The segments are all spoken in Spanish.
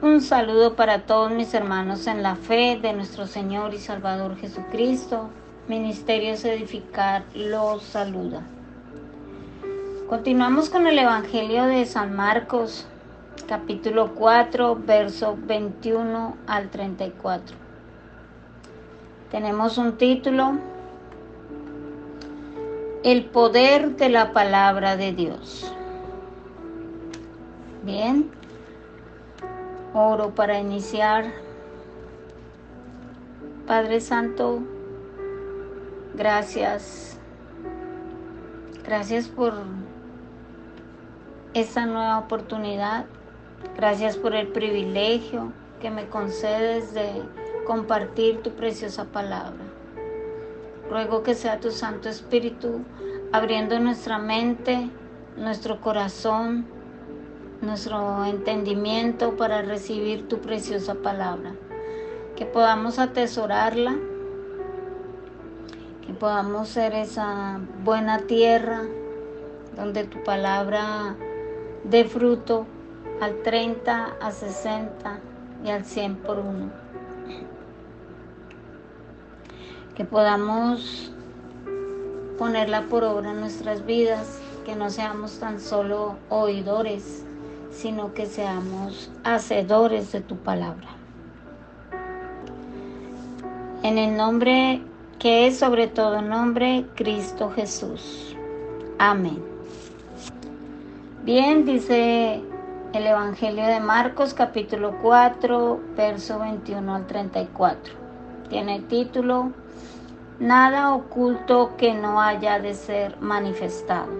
Un saludo para todos mis hermanos en la fe de nuestro Señor y Salvador Jesucristo. Ministerios Edificar los saluda. Continuamos con el Evangelio de San Marcos, capítulo 4, verso 21 al 34. Tenemos un título, El poder de la palabra de Dios. Bien, oro para iniciar. Padre Santo, gracias. Gracias por esta nueva oportunidad. Gracias por el privilegio que me concedes de compartir tu preciosa palabra. Ruego que sea tu Santo Espíritu abriendo nuestra mente, nuestro corazón, nuestro entendimiento para recibir tu preciosa palabra. Que podamos atesorarla, que podamos ser esa buena tierra donde tu palabra dé fruto al 30, a 60 y al 100 por uno. Que podamos ponerla por obra en nuestras vidas, que no seamos tan solo oidores, sino que seamos hacedores de tu palabra. En el nombre que es sobre todo nombre, Cristo Jesús. Amén. Bien, dice el Evangelio de Marcos capítulo 4, verso 21 al 34. Tiene título, Nada oculto que no haya de ser manifestado.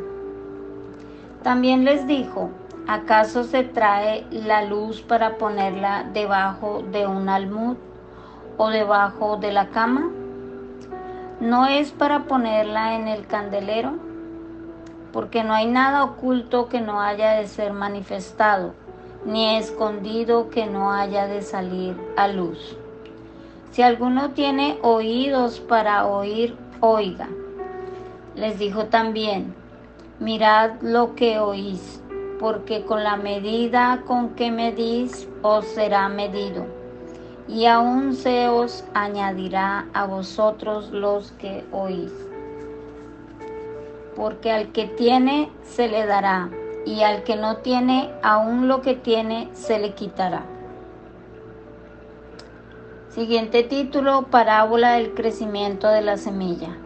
También les dijo, ¿Acaso se trae la luz para ponerla debajo de un almud o debajo de la cama? ¿No es para ponerla en el candelero? Porque no hay nada oculto que no haya de ser manifestado, ni escondido que no haya de salir a luz. Si alguno tiene oídos para oír, oiga. Les dijo también, mirad lo que oís porque con la medida con que medís os será medido, y aún se os añadirá a vosotros los que oís. Porque al que tiene se le dará, y al que no tiene, aún lo que tiene se le quitará. Siguiente título, parábola del crecimiento de la semilla.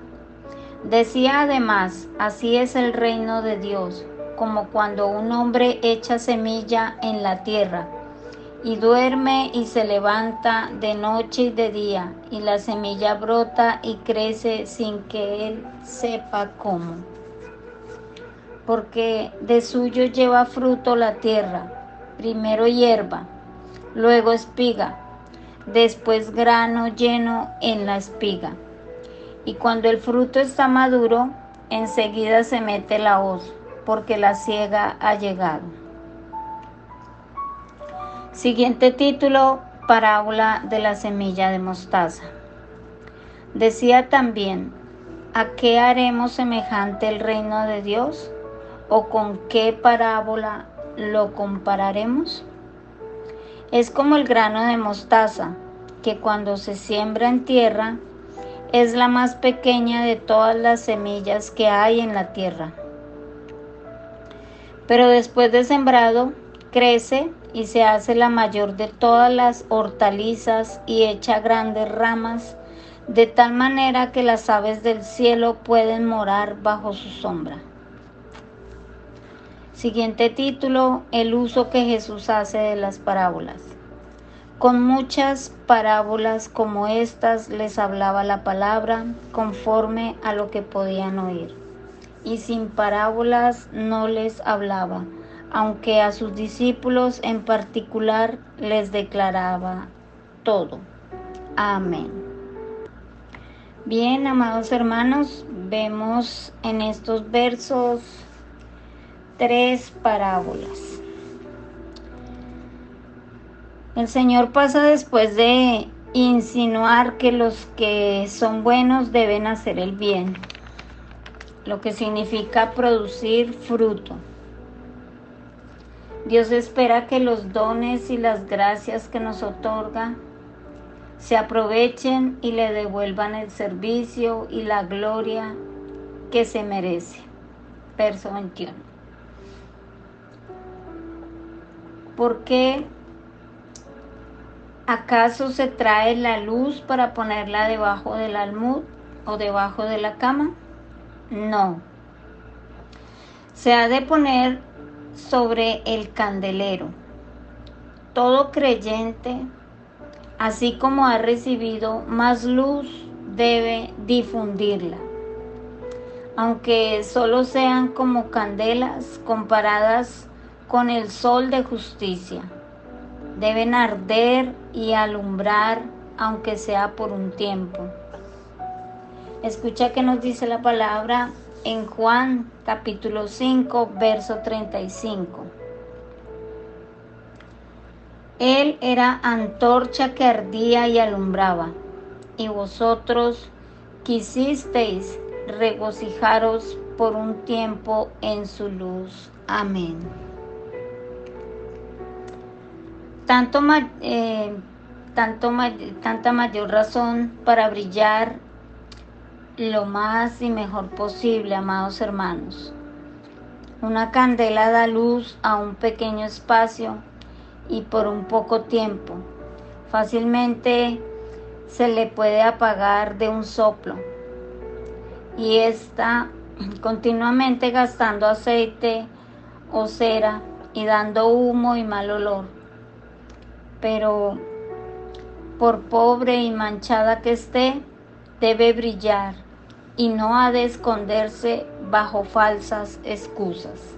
Decía además, así es el reino de Dios como cuando un hombre echa semilla en la tierra y duerme y se levanta de noche y de día y la semilla brota y crece sin que él sepa cómo. Porque de suyo lleva fruto la tierra, primero hierba, luego espiga, después grano lleno en la espiga. Y cuando el fruto está maduro, enseguida se mete la hoz porque la ciega ha llegado. Siguiente título, parábola de la semilla de mostaza. Decía también, ¿a qué haremos semejante el reino de Dios? ¿O con qué parábola lo compararemos? Es como el grano de mostaza, que cuando se siembra en tierra, es la más pequeña de todas las semillas que hay en la tierra pero después de sembrado crece y se hace la mayor de todas las hortalizas y echa grandes ramas, de tal manera que las aves del cielo pueden morar bajo su sombra. Siguiente título, el uso que Jesús hace de las parábolas. Con muchas parábolas como estas les hablaba la palabra conforme a lo que podían oír y sin parábolas no les hablaba, aunque a sus discípulos en particular les declaraba todo. Amén. Bien, amados hermanos, vemos en estos versos tres parábolas. El Señor pasa después de insinuar que los que son buenos deben hacer el bien lo que significa producir fruto. Dios espera que los dones y las gracias que nos otorga se aprovechen y le devuelvan el servicio y la gloria que se merece. Verso 21. ¿Por qué acaso se trae la luz para ponerla debajo del almud o debajo de la cama? No. Se ha de poner sobre el candelero. Todo creyente, así como ha recibido más luz, debe difundirla. Aunque solo sean como candelas comparadas con el sol de justicia. Deben arder y alumbrar, aunque sea por un tiempo. Escucha que nos dice la palabra en Juan capítulo 5, verso 35. Él era antorcha que ardía y alumbraba, y vosotros quisisteis regocijaros por un tiempo en su luz. Amén. Tanto, eh, tanto, tanta mayor razón para brillar lo más y mejor posible, amados hermanos. Una candela da luz a un pequeño espacio y por un poco tiempo. Fácilmente se le puede apagar de un soplo y está continuamente gastando aceite o cera y dando humo y mal olor. Pero por pobre y manchada que esté, debe brillar y no ha de esconderse bajo falsas excusas.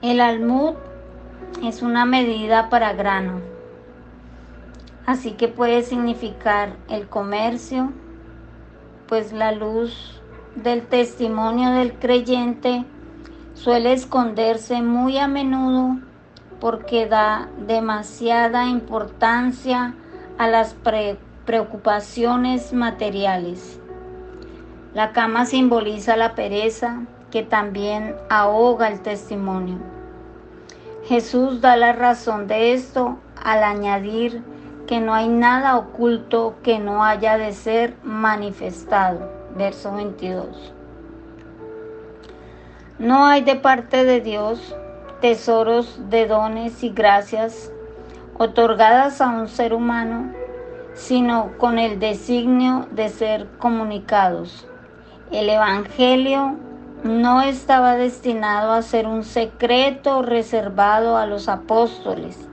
El almud es una medida para grano, así que puede significar el comercio, pues la luz del testimonio del creyente suele esconderse muy a menudo porque da demasiada importancia a las preocupaciones materiales. La cama simboliza la pereza que también ahoga el testimonio. Jesús da la razón de esto al añadir que no hay nada oculto que no haya de ser manifestado. Verso 22. No hay de parte de Dios tesoros de dones y gracias otorgadas a un ser humano sino con el designio de ser comunicados. El Evangelio no estaba destinado a ser un secreto reservado a los apóstoles,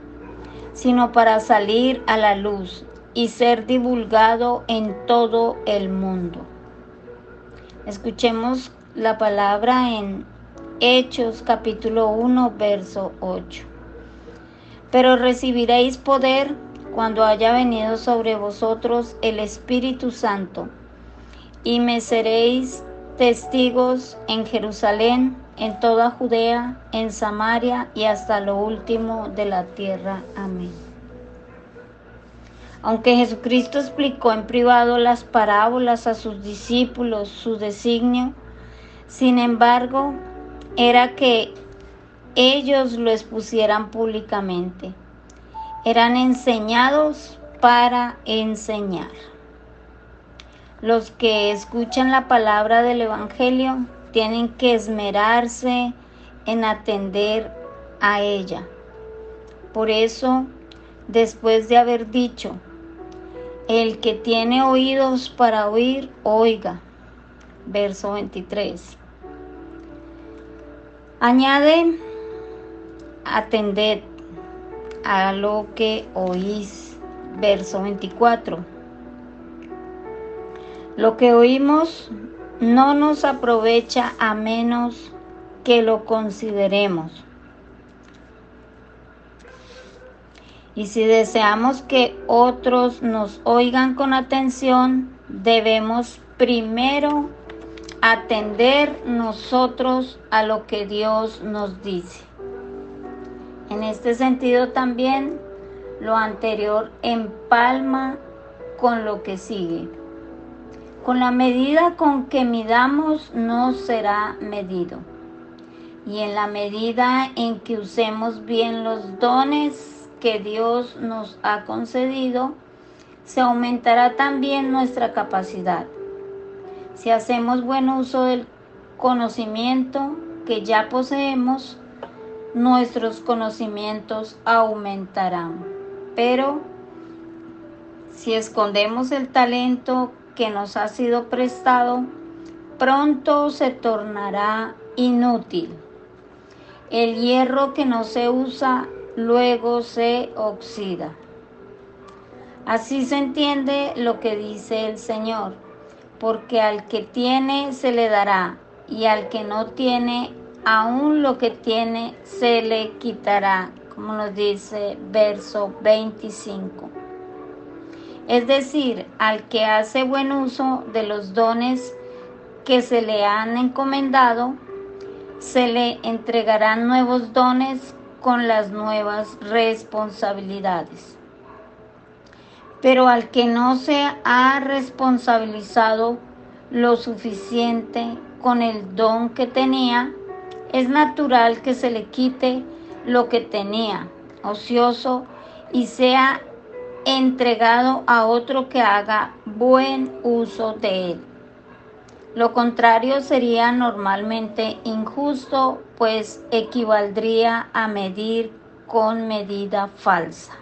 sino para salir a la luz y ser divulgado en todo el mundo. Escuchemos la palabra en Hechos capítulo 1, verso 8. Pero recibiréis poder cuando haya venido sobre vosotros el Espíritu Santo, y me seréis testigos en Jerusalén, en toda Judea, en Samaria y hasta lo último de la tierra. Amén. Aunque Jesucristo explicó en privado las parábolas a sus discípulos, su designio, sin embargo, era que ellos lo expusieran públicamente eran enseñados para enseñar. Los que escuchan la palabra del Evangelio tienen que esmerarse en atender a ella. Por eso, después de haber dicho, el que tiene oídos para oír, oiga. Verso 23. Añade, atended a lo que oís. Verso 24. Lo que oímos no nos aprovecha a menos que lo consideremos. Y si deseamos que otros nos oigan con atención, debemos primero atender nosotros a lo que Dios nos dice. En este sentido también lo anterior empalma con lo que sigue. Con la medida con que midamos no será medido. Y en la medida en que usemos bien los dones que Dios nos ha concedido, se aumentará también nuestra capacidad. Si hacemos buen uso del conocimiento que ya poseemos, nuestros conocimientos aumentarán. Pero si escondemos el talento que nos ha sido prestado, pronto se tornará inútil. El hierro que no se usa luego se oxida. Así se entiende lo que dice el Señor, porque al que tiene se le dará, y al que no tiene, aún lo que tiene se le quitará, como nos dice verso 25. Es decir, al que hace buen uso de los dones que se le han encomendado, se le entregarán nuevos dones con las nuevas responsabilidades. Pero al que no se ha responsabilizado lo suficiente con el don que tenía, es natural que se le quite lo que tenía, ocioso, y sea entregado a otro que haga buen uso de él. Lo contrario sería normalmente injusto, pues equivaldría a medir con medida falsa.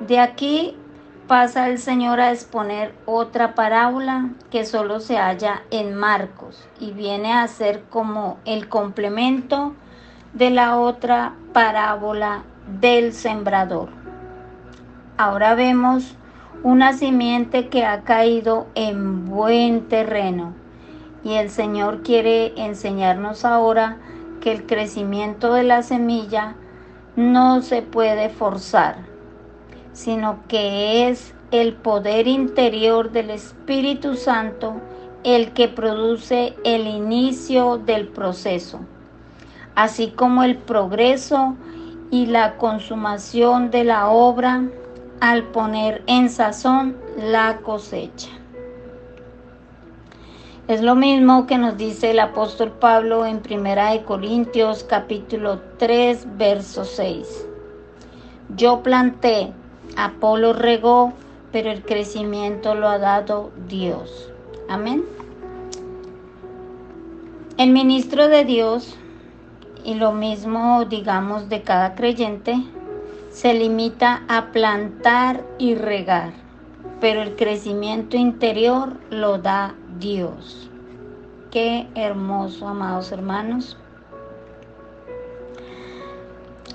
De aquí pasa el Señor a exponer otra parábola que solo se halla en Marcos y viene a ser como el complemento de la otra parábola del sembrador. Ahora vemos una simiente que ha caído en buen terreno. Y el Señor quiere enseñarnos ahora que el crecimiento de la semilla no se puede forzar, sino que es el poder interior del Espíritu Santo el que produce el inicio del proceso, así como el progreso y la consumación de la obra al poner en sazón la cosecha. Es lo mismo que nos dice el apóstol Pablo en Primera de Corintios capítulo 3 verso 6. Yo planté, Apolo regó, pero el crecimiento lo ha dado Dios. Amén. El ministro de Dios y lo mismo digamos de cada creyente se limita a plantar y regar, pero el crecimiento interior lo da Dios. Qué hermoso, amados hermanos.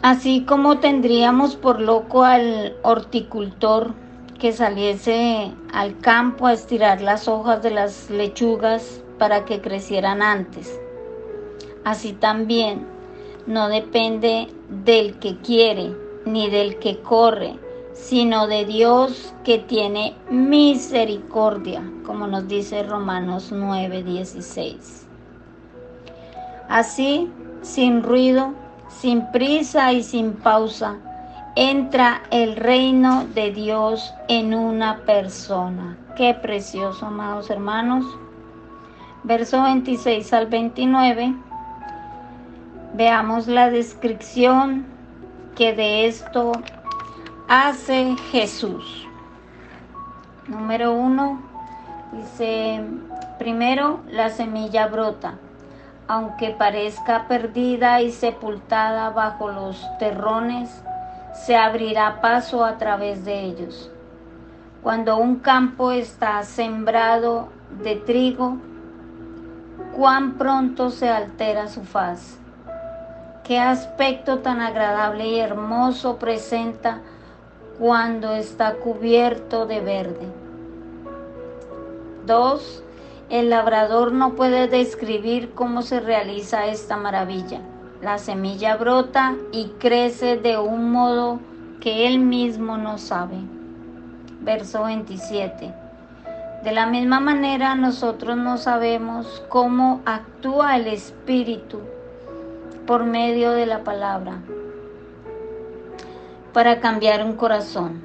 Así como tendríamos por loco al horticultor que saliese al campo a estirar las hojas de las lechugas para que crecieran antes. Así también no depende del que quiere, ni del que corre, sino de Dios que tiene misericordia, como nos dice Romanos 9:16. Así, sin ruido, sin prisa y sin pausa, entra el reino de Dios en una persona. Qué precioso, amados hermanos. Verso 26 al 29. Veamos la descripción que de esto hace Jesús. Número uno, dice, primero la semilla brota, aunque parezca perdida y sepultada bajo los terrones, se abrirá paso a través de ellos. Cuando un campo está sembrado de trigo, cuán pronto se altera su faz Qué aspecto tan agradable y hermoso presenta cuando está cubierto de verde. 2. El labrador no puede describir cómo se realiza esta maravilla. La semilla brota y crece de un modo que él mismo no sabe. Verso 27. De la misma manera nosotros no sabemos cómo actúa el Espíritu por medio de la palabra para cambiar un corazón.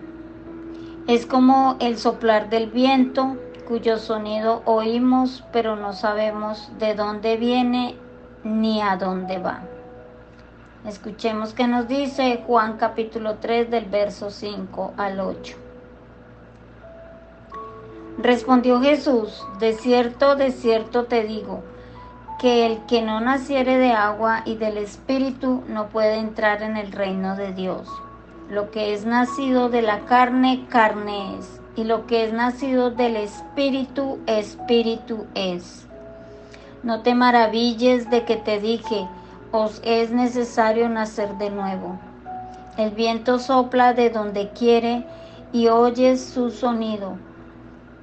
Es como el soplar del viento, cuyo sonido oímos, pero no sabemos de dónde viene ni a dónde va. Escuchemos qué nos dice Juan capítulo 3 del verso 5 al 8. Respondió Jesús, de cierto, de cierto te digo, que el que no naciere de agua y del Espíritu no puede entrar en el reino de Dios. Lo que es nacido de la carne, carne es, y lo que es nacido del Espíritu, Espíritu es. No te maravilles de que te dije, os es necesario nacer de nuevo. El viento sopla de donde quiere y oyes su sonido,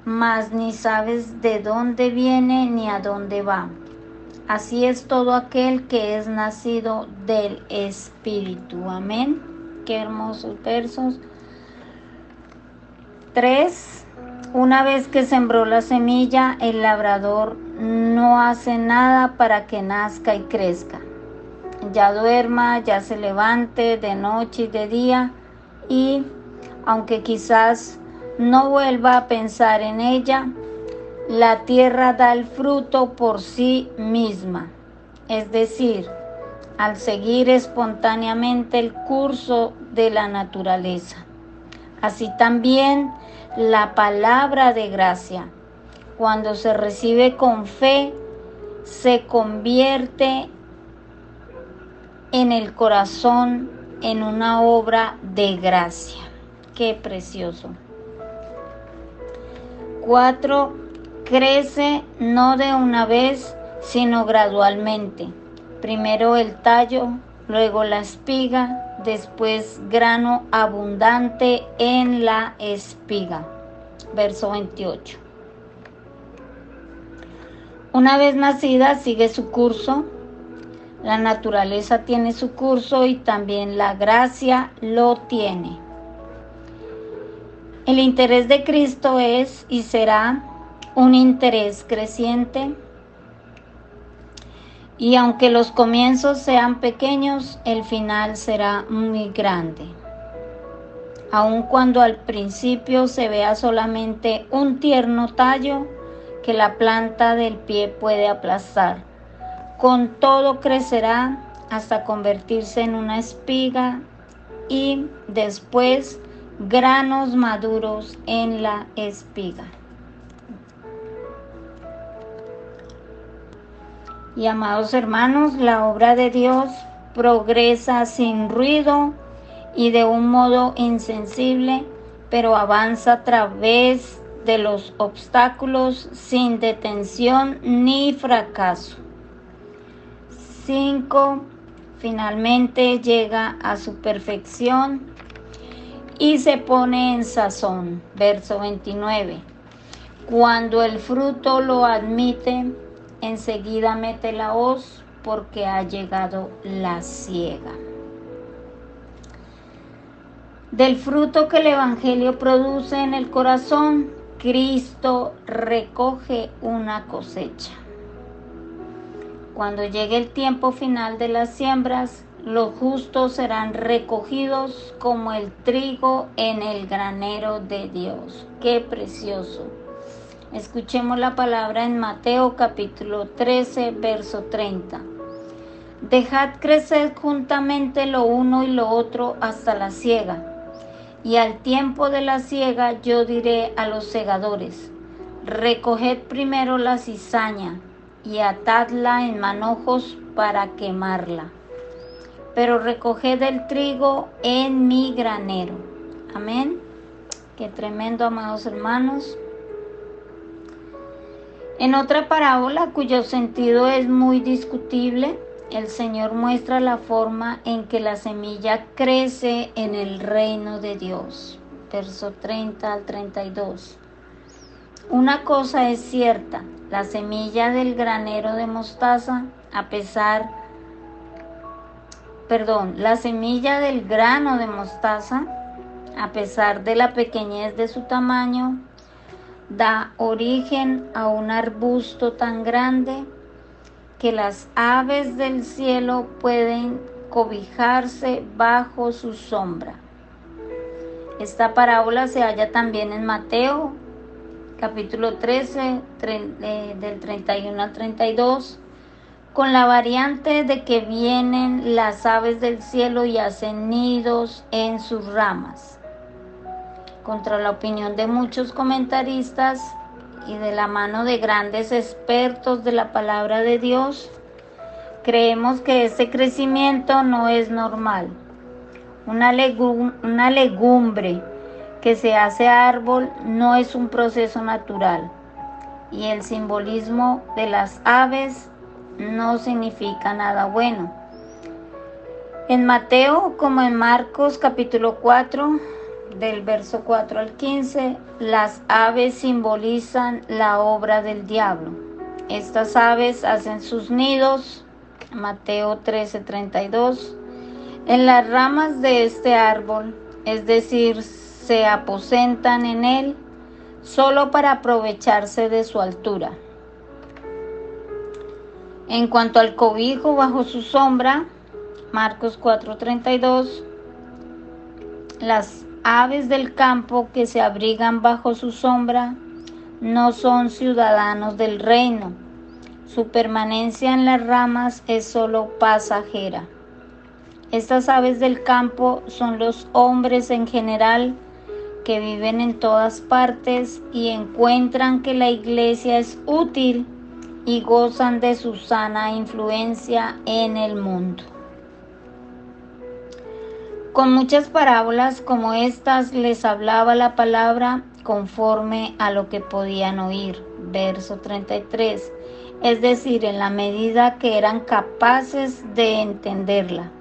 mas ni sabes de dónde viene ni a dónde va. Así es todo aquel que es nacido del Espíritu. Amén. Qué hermosos versos. 3. Una vez que sembró la semilla, el labrador no hace nada para que nazca y crezca. Ya duerma, ya se levante de noche y de día y aunque quizás no vuelva a pensar en ella, la tierra da el fruto por sí misma, es decir, al seguir espontáneamente el curso de la naturaleza. Así también la palabra de gracia, cuando se recibe con fe, se convierte en el corazón en una obra de gracia. Qué precioso. Cuatro, crece no de una vez, sino gradualmente. Primero el tallo, luego la espiga, después grano abundante en la espiga. Verso 28. Una vez nacida sigue su curso, la naturaleza tiene su curso y también la gracia lo tiene. El interés de Cristo es y será un interés creciente y aunque los comienzos sean pequeños, el final será muy grande. Aun cuando al principio se vea solamente un tierno tallo que la planta del pie puede aplastar, con todo crecerá hasta convertirse en una espiga y después granos maduros en la espiga. Y amados hermanos, la obra de Dios progresa sin ruido y de un modo insensible, pero avanza a través de los obstáculos sin detención ni fracaso. 5. Finalmente llega a su perfección y se pone en sazón. Verso 29. Cuando el fruto lo admite, enseguida mete la hoz porque ha llegado la ciega. Del fruto que el Evangelio produce en el corazón, Cristo recoge una cosecha. Cuando llegue el tiempo final de las siembras, los justos serán recogidos como el trigo en el granero de Dios. Qué precioso. Escuchemos la palabra en Mateo capítulo 13, verso 30. Dejad crecer juntamente lo uno y lo otro hasta la siega. Y al tiempo de la siega yo diré a los segadores, recoged primero la cizaña y atadla en manojos para quemarla. Pero recoged el trigo en mi granero. Amén. Qué tremendo, amados hermanos. En otra parábola cuyo sentido es muy discutible, el Señor muestra la forma en que la semilla crece en el reino de Dios. Verso 30 al 32. Una cosa es cierta, la semilla del granero de mostaza, a pesar, perdón, la semilla del grano de mostaza, a pesar de la pequeñez de su tamaño, da origen a un arbusto tan grande que las aves del cielo pueden cobijarse bajo su sombra. Esta parábola se halla también en Mateo capítulo 13 eh, del 31 al 32, con la variante de que vienen las aves del cielo y hacen nidos en sus ramas. Contra la opinión de muchos comentaristas y de la mano de grandes expertos de la palabra de Dios, creemos que este crecimiento no es normal. Una, una legumbre que se hace árbol no es un proceso natural y el simbolismo de las aves no significa nada bueno. En Mateo como en Marcos capítulo 4 del verso 4 al 15, las aves simbolizan la obra del diablo. Estas aves hacen sus nidos, Mateo 13, 32, en las ramas de este árbol, es decir, se aposentan en él solo para aprovecharse de su altura. En cuanto al cobijo bajo su sombra, Marcos 4:32, las aves del campo que se abrigan bajo su sombra no son ciudadanos del reino. Su permanencia en las ramas es solo pasajera. Estas aves del campo son los hombres en general que viven en todas partes y encuentran que la iglesia es útil y gozan de su sana influencia en el mundo. Con muchas parábolas como estas les hablaba la palabra conforme a lo que podían oír. Verso 33. Es decir, en la medida que eran capaces de entenderla.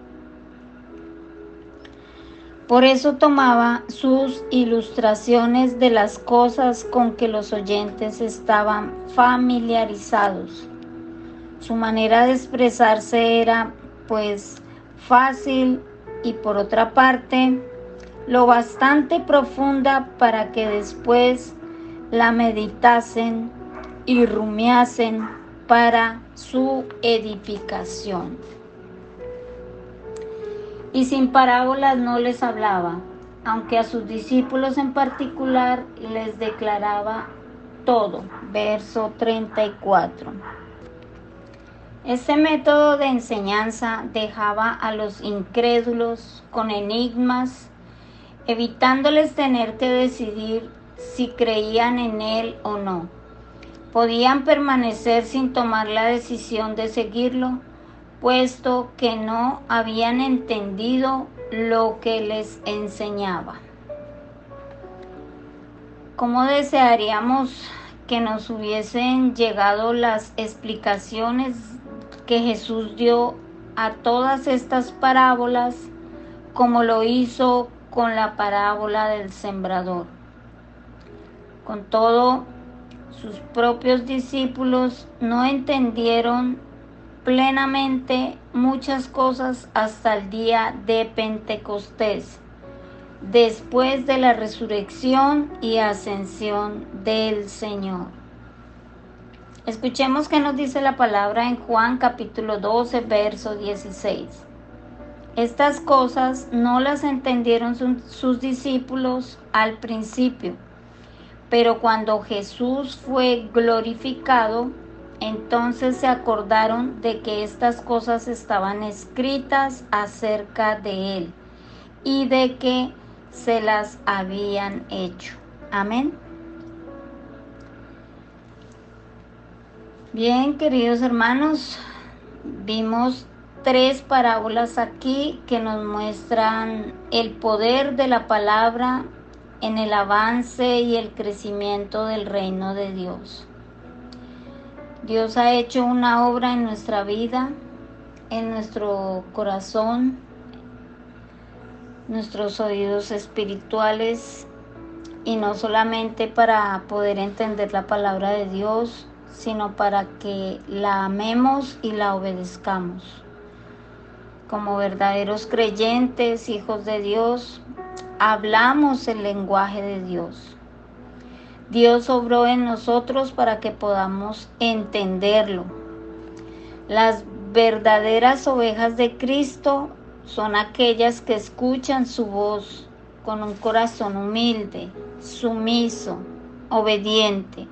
Por eso tomaba sus ilustraciones de las cosas con que los oyentes estaban familiarizados. Su manera de expresarse era pues fácil y por otra parte lo bastante profunda para que después la meditasen y rumiasen para su edificación y sin parábolas no les hablaba, aunque a sus discípulos en particular les declaraba todo. Verso 34. Este método de enseñanza dejaba a los incrédulos con enigmas, evitándoles tener que decidir si creían en él o no. Podían permanecer sin tomar la decisión de seguirlo puesto que no habían entendido lo que les enseñaba. ¿Cómo desearíamos que nos hubiesen llegado las explicaciones que Jesús dio a todas estas parábolas como lo hizo con la parábola del sembrador? Con todo, sus propios discípulos no entendieron plenamente muchas cosas hasta el día de Pentecostés, después de la resurrección y ascensión del Señor. Escuchemos qué nos dice la palabra en Juan capítulo 12, verso 16. Estas cosas no las entendieron sus discípulos al principio, pero cuando Jesús fue glorificado, entonces se acordaron de que estas cosas estaban escritas acerca de él y de que se las habían hecho. Amén. Bien, queridos hermanos, vimos tres parábolas aquí que nos muestran el poder de la palabra en el avance y el crecimiento del reino de Dios. Dios ha hecho una obra en nuestra vida, en nuestro corazón, nuestros oídos espirituales y no solamente para poder entender la palabra de Dios, sino para que la amemos y la obedezcamos. Como verdaderos creyentes, hijos de Dios, hablamos el lenguaje de Dios. Dios obró en nosotros para que podamos entenderlo. Las verdaderas ovejas de Cristo son aquellas que escuchan su voz con un corazón humilde, sumiso, obediente.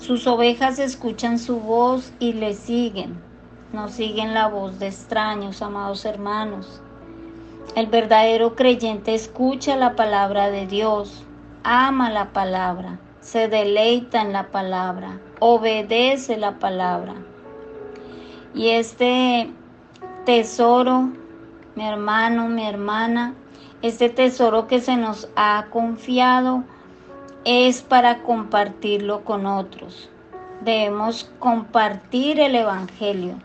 Sus ovejas escuchan su voz y le siguen, no siguen la voz de extraños, amados hermanos. El verdadero creyente escucha la palabra de Dios, ama la palabra, se deleita en la palabra, obedece la palabra. Y este tesoro, mi hermano, mi hermana, este tesoro que se nos ha confiado es para compartirlo con otros. Debemos compartir el Evangelio,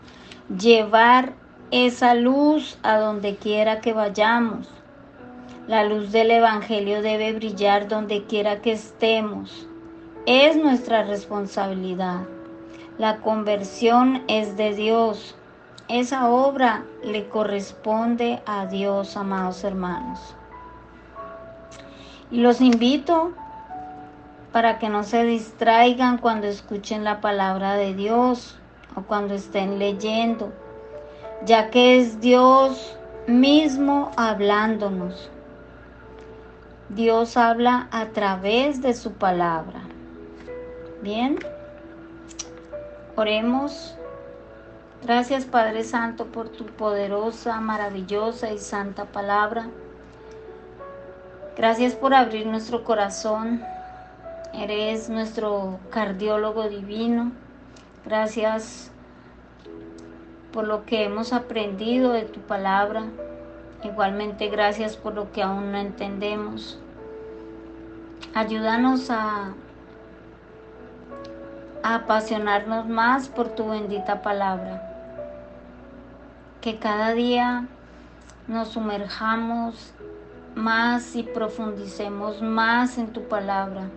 llevar esa luz a donde quiera que vayamos. La luz del Evangelio debe brillar donde quiera que estemos. Es nuestra responsabilidad. La conversión es de Dios. Esa obra le corresponde a Dios, amados hermanos. Y los invito para que no se distraigan cuando escuchen la palabra de Dios o cuando estén leyendo, ya que es Dios mismo hablándonos. Dios habla a través de su palabra. Bien, oremos. Gracias Padre Santo por tu poderosa, maravillosa y santa palabra. Gracias por abrir nuestro corazón. Eres nuestro cardiólogo divino. Gracias por lo que hemos aprendido de tu palabra. Igualmente gracias por lo que aún no entendemos. Ayúdanos a, apasionarnos más por tu bendita palabra. Que cada día nos sumerjamos más y profundicemos más en tu palabra.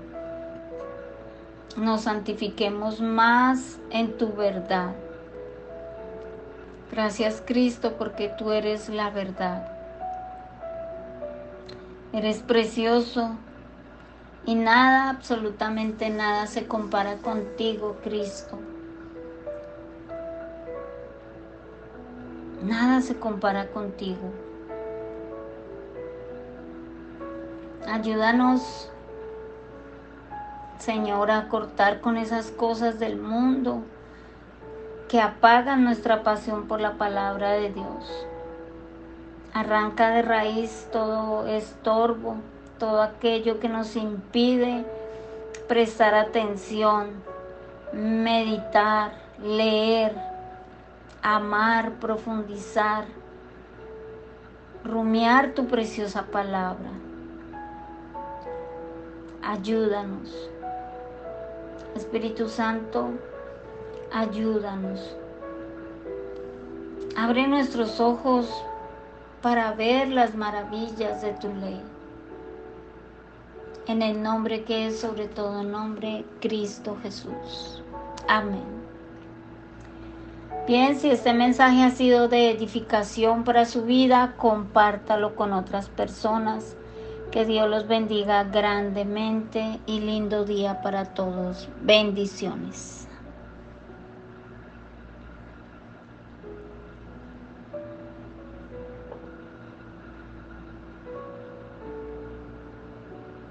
Nos santifiquemos más en tu verdad. Gracias Cristo porque tú eres la verdad. Eres precioso y nada, absolutamente nada se compara contigo, Cristo. Nada se compara contigo. Ayúdanos, Señor, a cortar con esas cosas del mundo que apagan nuestra pasión por la palabra de Dios. Arranca de raíz todo estorbo, todo aquello que nos impide prestar atención, meditar, leer, amar, profundizar, rumiar tu preciosa palabra. Ayúdanos. Espíritu Santo, ayúdanos. Abre nuestros ojos para ver las maravillas de tu ley. En el nombre que es sobre todo nombre, Cristo Jesús. Amén. Bien, si este mensaje ha sido de edificación para su vida, compártalo con otras personas. Que Dios los bendiga grandemente y lindo día para todos. Bendiciones.